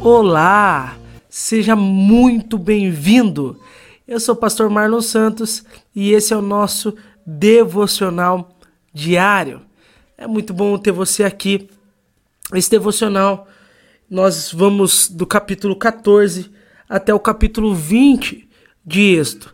Olá, seja muito bem-vindo. Eu sou o pastor Marlon Santos e esse é o nosso devocional diário. É muito bom ter você aqui. Esse devocional, nós vamos do capítulo 14 até o capítulo 20 de Êxodo.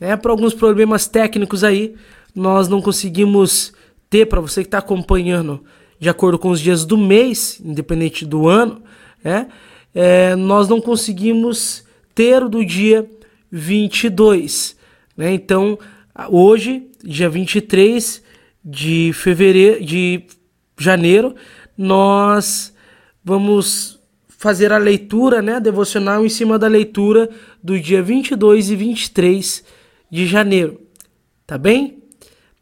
Né? Por alguns problemas técnicos aí, nós não conseguimos ter, para você que está acompanhando de acordo com os dias do mês, independente do ano, né? É, nós não conseguimos ter o do dia 22. Né? Então, hoje, dia 23 de fevereiro, de janeiro, nós vamos fazer a leitura, né, devocional em cima da leitura do dia 22 e 23 de janeiro. Tá bem?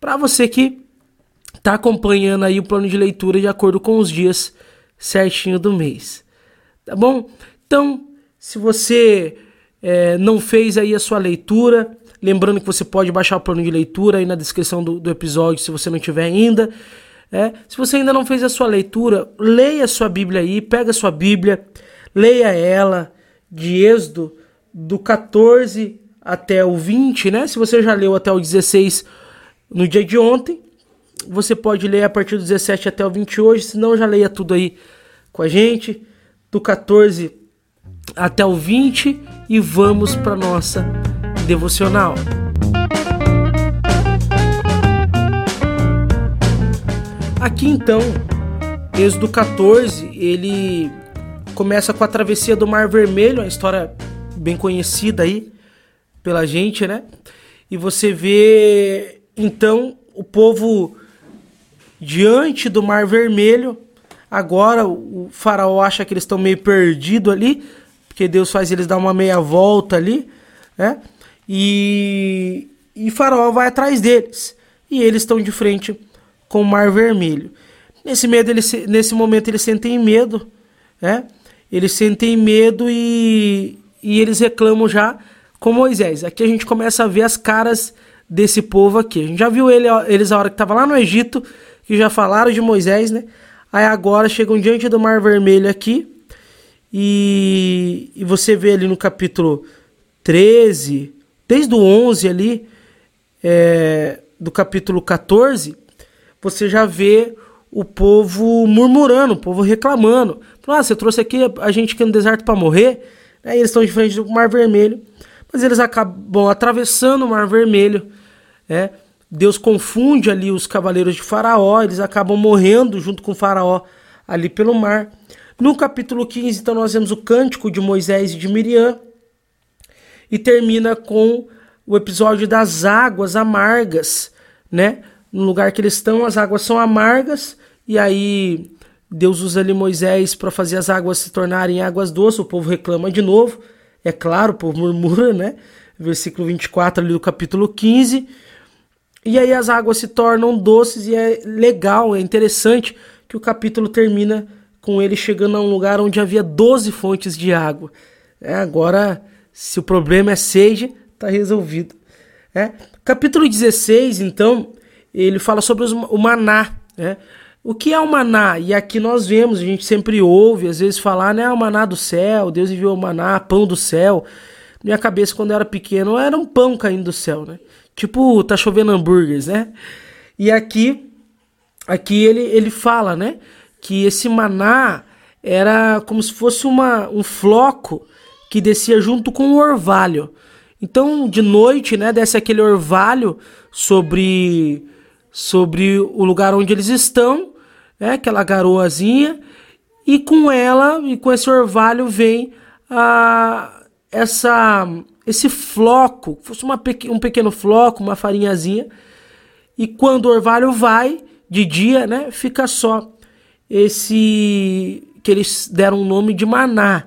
Para você que tá acompanhando aí o plano de leitura de acordo com os dias certinho do mês tá bom? Então, se você é, não fez aí a sua leitura, lembrando que você pode baixar o plano de leitura aí na descrição do, do episódio, se você não tiver ainda. É, se você ainda não fez a sua leitura, leia a sua Bíblia aí, pega a sua Bíblia, leia ela de Êxodo do 14 até o 20, né? Se você já leu até o 16 no dia de ontem, você pode ler a partir do 17 até o 20 hoje, se não já leia tudo aí com a gente do 14 até o 20 e vamos para nossa devocional. Aqui então, Êxodo 14, ele começa com a travessia do Mar Vermelho, uma história bem conhecida aí pela gente, né? E você vê então o povo diante do Mar Vermelho, Agora o faraó acha que eles estão meio perdidos ali, porque Deus faz eles dar uma meia volta ali, né? E, e faraó vai atrás deles. E eles estão de frente com o mar vermelho. Nesse, medo, eles, nesse momento eles sentem medo, né? Eles sentem medo e, e eles reclamam já com Moisés. Aqui a gente começa a ver as caras desse povo aqui. A gente já viu ele, eles a hora que estava lá no Egito, que já falaram de Moisés, né? Aí agora chegam diante do Mar Vermelho aqui. E, e você vê ali no capítulo 13, desde o 11 ali, é, do capítulo 14, você já vê o povo murmurando, o povo reclamando. Ah, você trouxe aqui a gente aqui no deserto para morrer. Aí eles estão de frente do Mar Vermelho, mas eles acabam atravessando o Mar Vermelho. É, Deus confunde ali os cavaleiros de Faraó, eles acabam morrendo junto com Faraó ali pelo mar. No capítulo 15, então, nós vemos o cântico de Moisés e de Miriam, e termina com o episódio das águas amargas, né? No lugar que eles estão, as águas são amargas, e aí Deus usa ali Moisés para fazer as águas se tornarem águas doces, o povo reclama de novo, é claro, o povo murmura, né? Versículo 24 ali do capítulo 15. E aí as águas se tornam doces e é legal, é interessante que o capítulo termina com ele chegando a um lugar onde havia 12 fontes de água. É, agora, se o problema é sede, está resolvido. É. Capítulo 16, então, ele fala sobre os, o maná. Né? O que é o maná? E aqui nós vemos, a gente sempre ouve, às vezes falar, né? O maná do céu, Deus enviou o maná, pão do céu. Minha cabeça, quando eu era pequeno, era um pão caindo do céu, né? Tipo, tá chovendo hambúrgueres, né? E aqui, aqui ele, ele fala, né? Que esse maná era como se fosse uma, um floco que descia junto com o orvalho. Então, de noite, né, desce aquele orvalho sobre sobre o lugar onde eles estão, né, aquela garoazinha, e com ela e com esse orvalho vem a essa esse floco, fosse uma, um pequeno floco, uma farinhazinha, e quando o orvalho vai de dia, né, fica só esse que eles deram o nome de maná.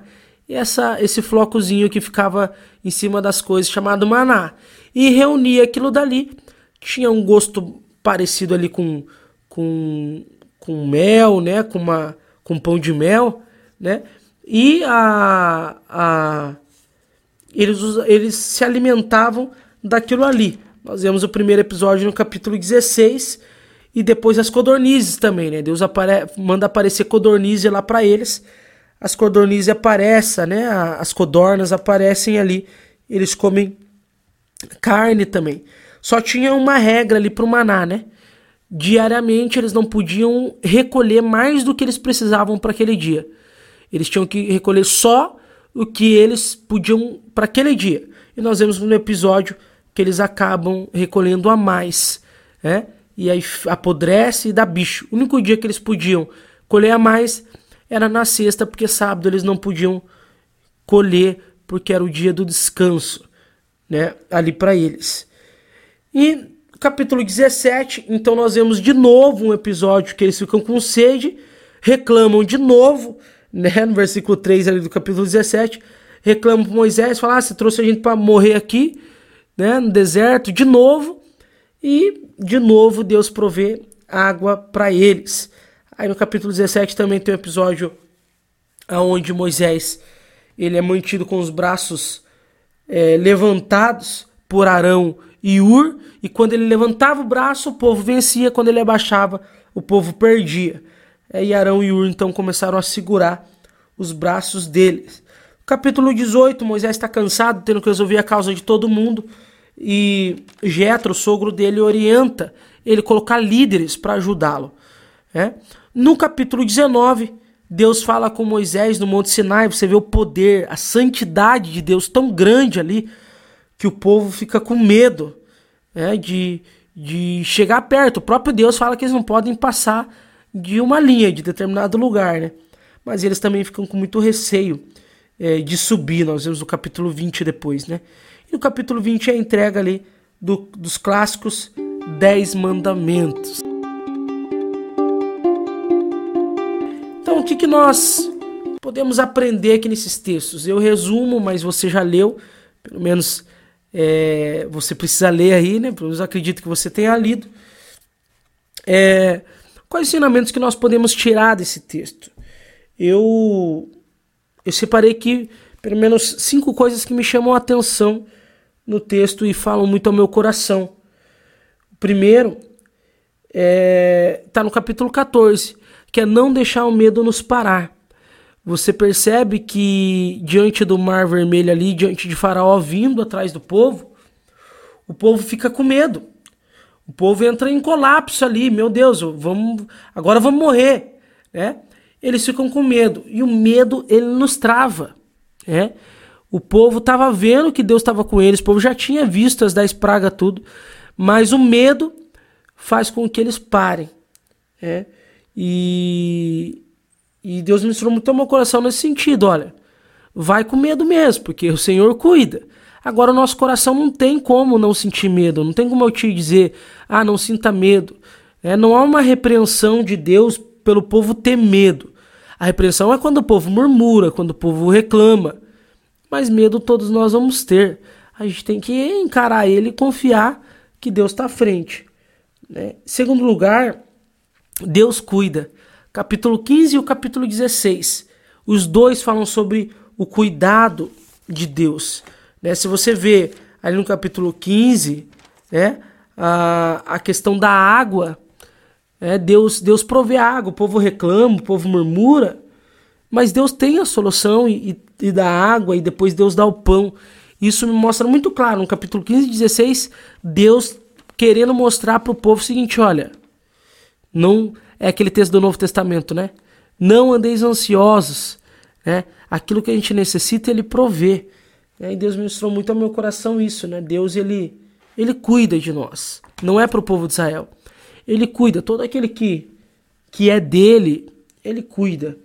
Essa, esse flocozinho que ficava em cima das coisas chamado maná. E reunia aquilo dali. Tinha um gosto parecido ali com, com, com mel, né? Com, uma, com pão de mel, né? E a, a, eles, eles se alimentavam daquilo ali. Nós vemos o primeiro episódio no capítulo 16 e depois as codornizes também, né? Deus apare manda aparecer codornize lá para eles. as codornizes aparecem, né? As codornas aparecem ali. Eles comem carne também. Só tinha uma regra ali para o maná, né? Diariamente eles não podiam recolher mais do que eles precisavam para aquele dia. Eles tinham que recolher só o que eles podiam para aquele dia. E nós vemos no episódio que eles acabam recolhendo a mais, né? E aí apodrece e dá bicho. O único dia que eles podiam colher a mais era na sexta, porque sábado eles não podiam colher, porque era o dia do descanso, né? Ali para eles. E capítulo 17, então nós vemos de novo um episódio que eles ficam com sede, reclamam de novo, né? No versículo 3 ali do capítulo 17, reclamam para Moisés, falam: ah, você trouxe a gente para morrer aqui, né? No deserto, de novo. E de novo Deus provê água para eles. Aí no capítulo 17 também tem um episódio onde Moisés ele é mantido com os braços é, levantados por Arão e Ur, e quando ele levantava o braço, o povo vencia, quando ele abaixava, o povo perdia. É, e Arão e Ur então começaram a segurar os braços deles. Capítulo 18, Moisés está cansado, tendo que resolver a causa de todo mundo, e Jetro, sogro dele, orienta ele colocar líderes para ajudá-lo. É? No capítulo 19, Deus fala com Moisés no Monte Sinai, você vê o poder, a santidade de Deus tão grande ali, que o povo fica com medo né, de, de chegar perto. O próprio Deus fala que eles não podem passar de uma linha, de determinado lugar, né? Mas eles também ficam com muito receio é, de subir, nós vemos no capítulo 20 depois, né? E no capítulo 20 é a entrega ali do, dos clássicos Dez Mandamentos. Então, o que, que nós podemos aprender aqui nesses textos? Eu resumo, mas você já leu, pelo menos é, você precisa ler aí, né? Pelo menos acredito que você tenha lido. É, quais ensinamentos que nós podemos tirar desse texto? Eu, eu separei aqui pelo menos cinco coisas que me chamam a atenção no texto e falam muito ao meu coração. O primeiro está é, tá no capítulo 14 que é não deixar o medo nos parar. Você percebe que diante do mar vermelho ali, diante de Faraó vindo atrás do povo, o povo fica com medo. O povo entra em colapso ali, meu Deus, vamos, agora vamos morrer, né? Eles ficam com medo e o medo ele nos trava, né? O povo estava vendo que Deus estava com eles, o povo já tinha visto as dez pragas tudo, mas o medo faz com que eles parem, né? E, e Deus ministrou muito ao meu coração nesse sentido, olha. Vai com medo mesmo, porque o Senhor cuida. Agora o nosso coração não tem como não sentir medo, não tem como eu te dizer, ah, não sinta medo. É, não há uma repreensão de Deus pelo povo ter medo. A repreensão é quando o povo murmura, quando o povo reclama. Mas medo todos nós vamos ter. A gente tem que encarar ele e confiar que Deus está à frente. Né? Segundo lugar, Deus cuida. Capítulo 15 e o capítulo 16. Os dois falam sobre o cuidado de Deus. Né? Se você vê ali no capítulo 15, né, a, a questão da água, né, Deus, Deus provê água, o povo reclama, o povo murmura, mas Deus tem a solução e, e, e dá água, e depois Deus dá o pão. Isso me mostra muito claro no capítulo 15 e 16, Deus querendo mostrar para o povo o seguinte: olha, não é aquele texto do Novo Testamento, né? Não andeis ansiosos, né? Aquilo que a gente necessita, ele provê. E Deus ministrou muito ao meu coração isso, né? Deus ele ele cuida de nós. Não é para o povo de Israel. Ele cuida. Todo aquele que que é dele, ele cuida.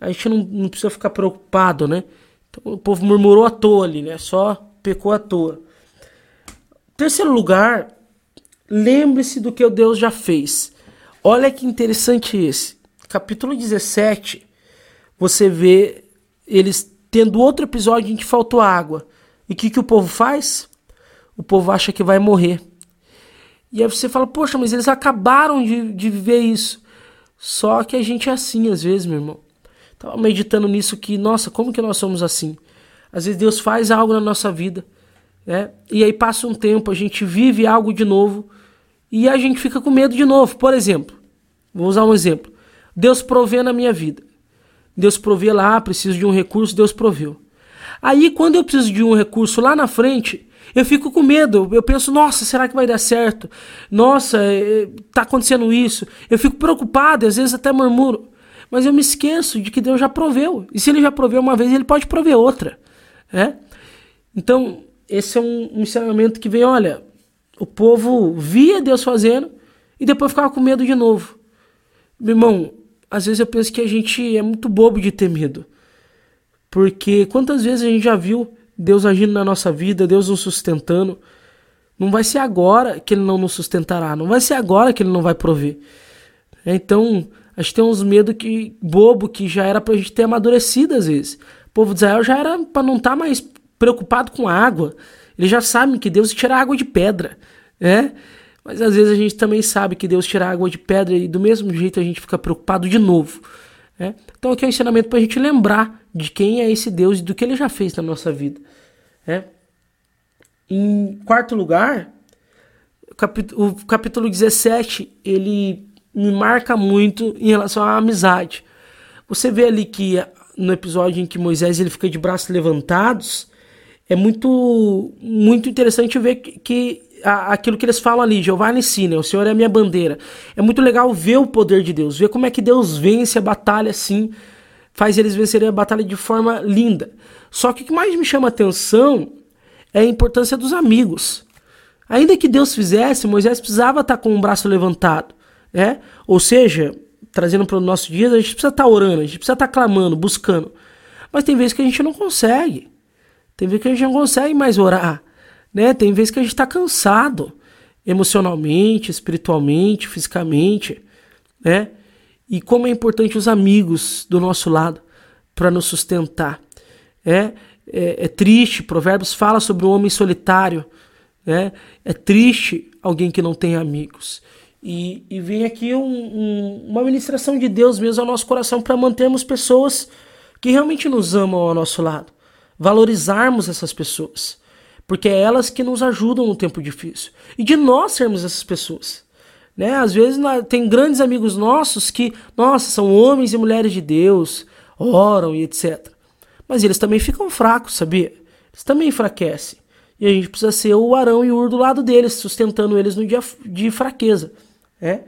A gente não, não precisa ficar preocupado, né? Então, o povo murmurou à toa ali, né? Só pecou à toa. Terceiro lugar, lembre-se do que o Deus já fez. Olha que interessante esse. Capítulo 17, você vê eles tendo outro episódio em que faltou água. E o que, que o povo faz? O povo acha que vai morrer. E aí você fala, poxa, mas eles acabaram de, de viver isso. Só que a gente é assim às vezes, meu irmão. Tava meditando nisso que, nossa, como que nós somos assim? Às vezes Deus faz algo na nossa vida, né? E aí passa um tempo, a gente vive algo de novo e a gente fica com medo de novo. Por exemplo, vou usar um exemplo. Deus provê na minha vida. Deus provê lá, preciso de um recurso, Deus proveu. Aí, quando eu preciso de um recurso lá na frente, eu fico com medo. Eu penso, nossa, será que vai dar certo? Nossa, é, tá acontecendo isso. Eu fico preocupado, às vezes até murmuro. Mas eu me esqueço de que Deus já proveu. E se ele já proveu uma vez, ele pode prover outra. Né? Então, esse é um, um ensinamento que vem, olha, o povo via Deus fazendo e depois ficava com medo de novo. Meu irmão, às vezes eu penso que a gente é muito bobo de ter medo. Porque quantas vezes a gente já viu Deus agindo na nossa vida, Deus nos sustentando. Não vai ser agora que Ele não nos sustentará, não vai ser agora que Ele não vai prover. Então, a gente tem uns medos que bobo que já era pra gente ter amadurecido às vezes. O povo de Israel já era para não estar tá mais preocupado com água. Eles já sabem que Deus tira água de pedra, né? Mas às vezes a gente também sabe que Deus tira água de pedra e do mesmo jeito a gente fica preocupado de novo. Né? Então aqui é um ensinamento para a gente lembrar de quem é esse Deus e do que ele já fez na nossa vida. Né? Em quarto lugar, o capítulo, o capítulo 17 ele me marca muito em relação à amizade. Você vê ali que no episódio em que Moisés ele fica de braços levantados, é muito muito interessante ver que, que aquilo que eles falam ali, Jeová ensina, o Senhor é a minha bandeira. É muito legal ver o poder de Deus, ver como é que Deus vence a batalha assim, faz eles vencerem a batalha de forma linda. Só que o que mais me chama a atenção é a importância dos amigos. Ainda que Deus fizesse, Moisés precisava estar com o braço levantado, né? Ou seja, trazendo para o nosso dia, a gente precisa estar orando, a gente precisa estar clamando, buscando. Mas tem vezes que a gente não consegue. Tem vezes que a gente não consegue mais orar. Né? Tem vezes que a gente está cansado emocionalmente, espiritualmente, fisicamente, né? E como é importante os amigos do nosso lado para nos sustentar. É, é, é, triste, Provérbios fala sobre o homem solitário. Né? É triste alguém que não tem amigos. E, e vem aqui um, um, uma ministração de Deus mesmo ao nosso coração para mantermos pessoas que realmente nos amam ao nosso lado. Valorizarmos essas pessoas porque é elas que nos ajudam no tempo difícil. E de nós sermos essas pessoas. Né? Às vezes tem grandes amigos nossos que, nossa, são homens e mulheres de Deus, oram e etc. Mas eles também ficam fracos, sabia? Eles também enfraquecem. E a gente precisa ser o Arão e o Ur do lado deles, sustentando eles no dia de fraqueza. Né?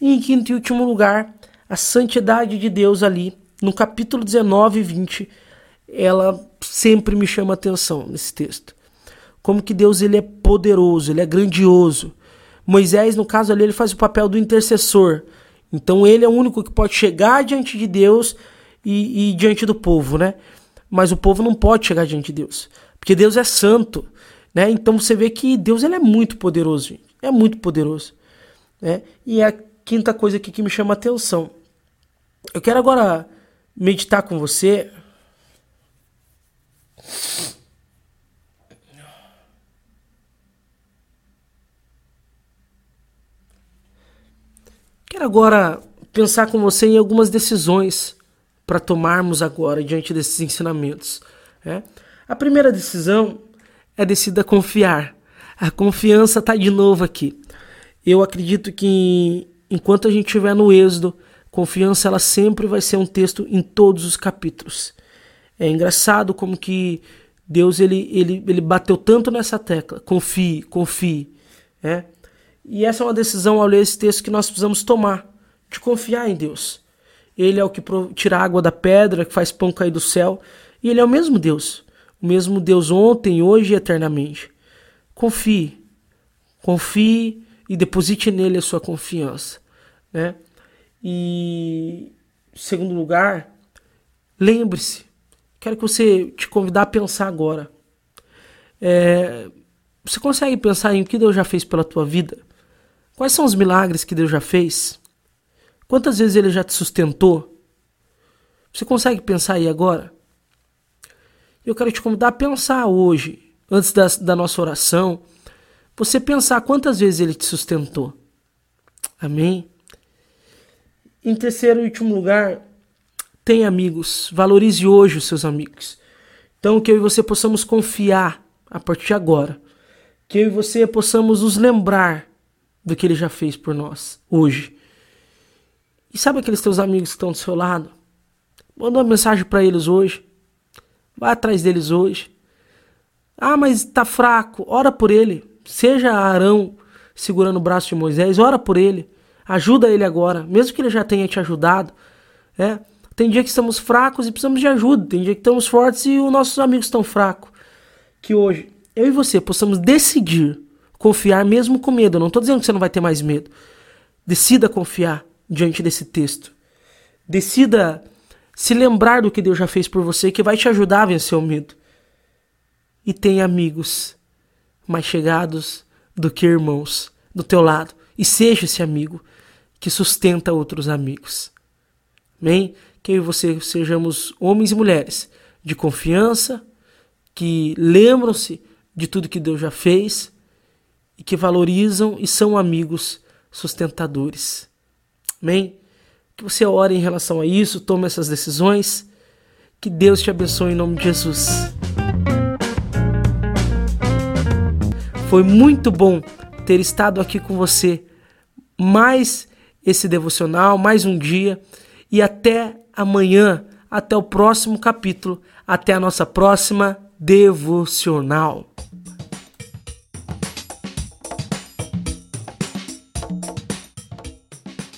E em quinto e último lugar, a santidade de Deus ali, no capítulo 19 e 20, ela sempre me chama atenção nesse texto como que Deus ele é poderoso, ele é grandioso. Moisés, no caso ali, ele faz o papel do intercessor. Então ele é o único que pode chegar diante de Deus e, e diante do povo, né? Mas o povo não pode chegar diante de Deus, porque Deus é santo, né? Então você vê que Deus ele é muito poderoso, gente. é muito poderoso, né? E é a quinta coisa aqui que me chama a atenção. Eu quero agora meditar com você Quero agora pensar com você em algumas decisões para tomarmos agora diante desses ensinamentos. Né? A primeira decisão é decida confiar. A confiança está de novo aqui. Eu acredito que enquanto a gente estiver no êxodo, confiança ela sempre vai ser um texto em todos os capítulos. É engraçado como que Deus ele, ele, ele bateu tanto nessa tecla. Confie, confie. É? E essa é uma decisão ao ler esse texto que nós precisamos tomar, de confiar em Deus. Ele é o que tira a água da pedra, que faz pão cair do céu, e ele é o mesmo Deus, o mesmo Deus ontem, hoje e eternamente. Confie, confie e deposite nele a sua confiança, né? E segundo lugar, lembre-se, quero que você te convidar a pensar agora. É, você consegue pensar em o que Deus já fez pela tua vida? Quais são os milagres que Deus já fez? Quantas vezes ele já te sustentou? Você consegue pensar aí agora? Eu quero te convidar a pensar hoje, antes da, da nossa oração, você pensar quantas vezes ele te sustentou. Amém? Em terceiro e último lugar, tenha amigos. Valorize hoje os seus amigos. Então, que eu e você possamos confiar a partir de agora. Que eu e você possamos nos lembrar do que ele já fez por nós hoje. E sabe aqueles teus amigos que estão do seu lado? Manda uma mensagem para eles hoje. Vai atrás deles hoje. Ah, mas tá fraco. Ora por ele. Seja Arão segurando o braço de Moisés, ora por ele. Ajuda ele agora, mesmo que ele já tenha te ajudado. É. Tem dia que estamos fracos e precisamos de ajuda. Tem dia que estamos fortes e os nossos amigos estão fracos. Que hoje eu e você possamos decidir confiar mesmo com medo. Eu não estou dizendo que você não vai ter mais medo. Decida confiar diante desse texto. Decida se lembrar do que Deus já fez por você, que vai te ajudar a vencer o medo. E tenha amigos mais chegados do que irmãos do teu lado. E seja esse amigo que sustenta outros amigos. Amém? Que eu e você sejamos homens e mulheres de confiança, que lembram-se de tudo que Deus já fez e que valorizam e são amigos sustentadores. Amém? Que você ore em relação a isso, tome essas decisões. Que Deus te abençoe em nome de Jesus. Foi muito bom ter estado aqui com você. Mais esse devocional, mais um dia. E até amanhã, até o próximo capítulo, até a nossa próxima devocional.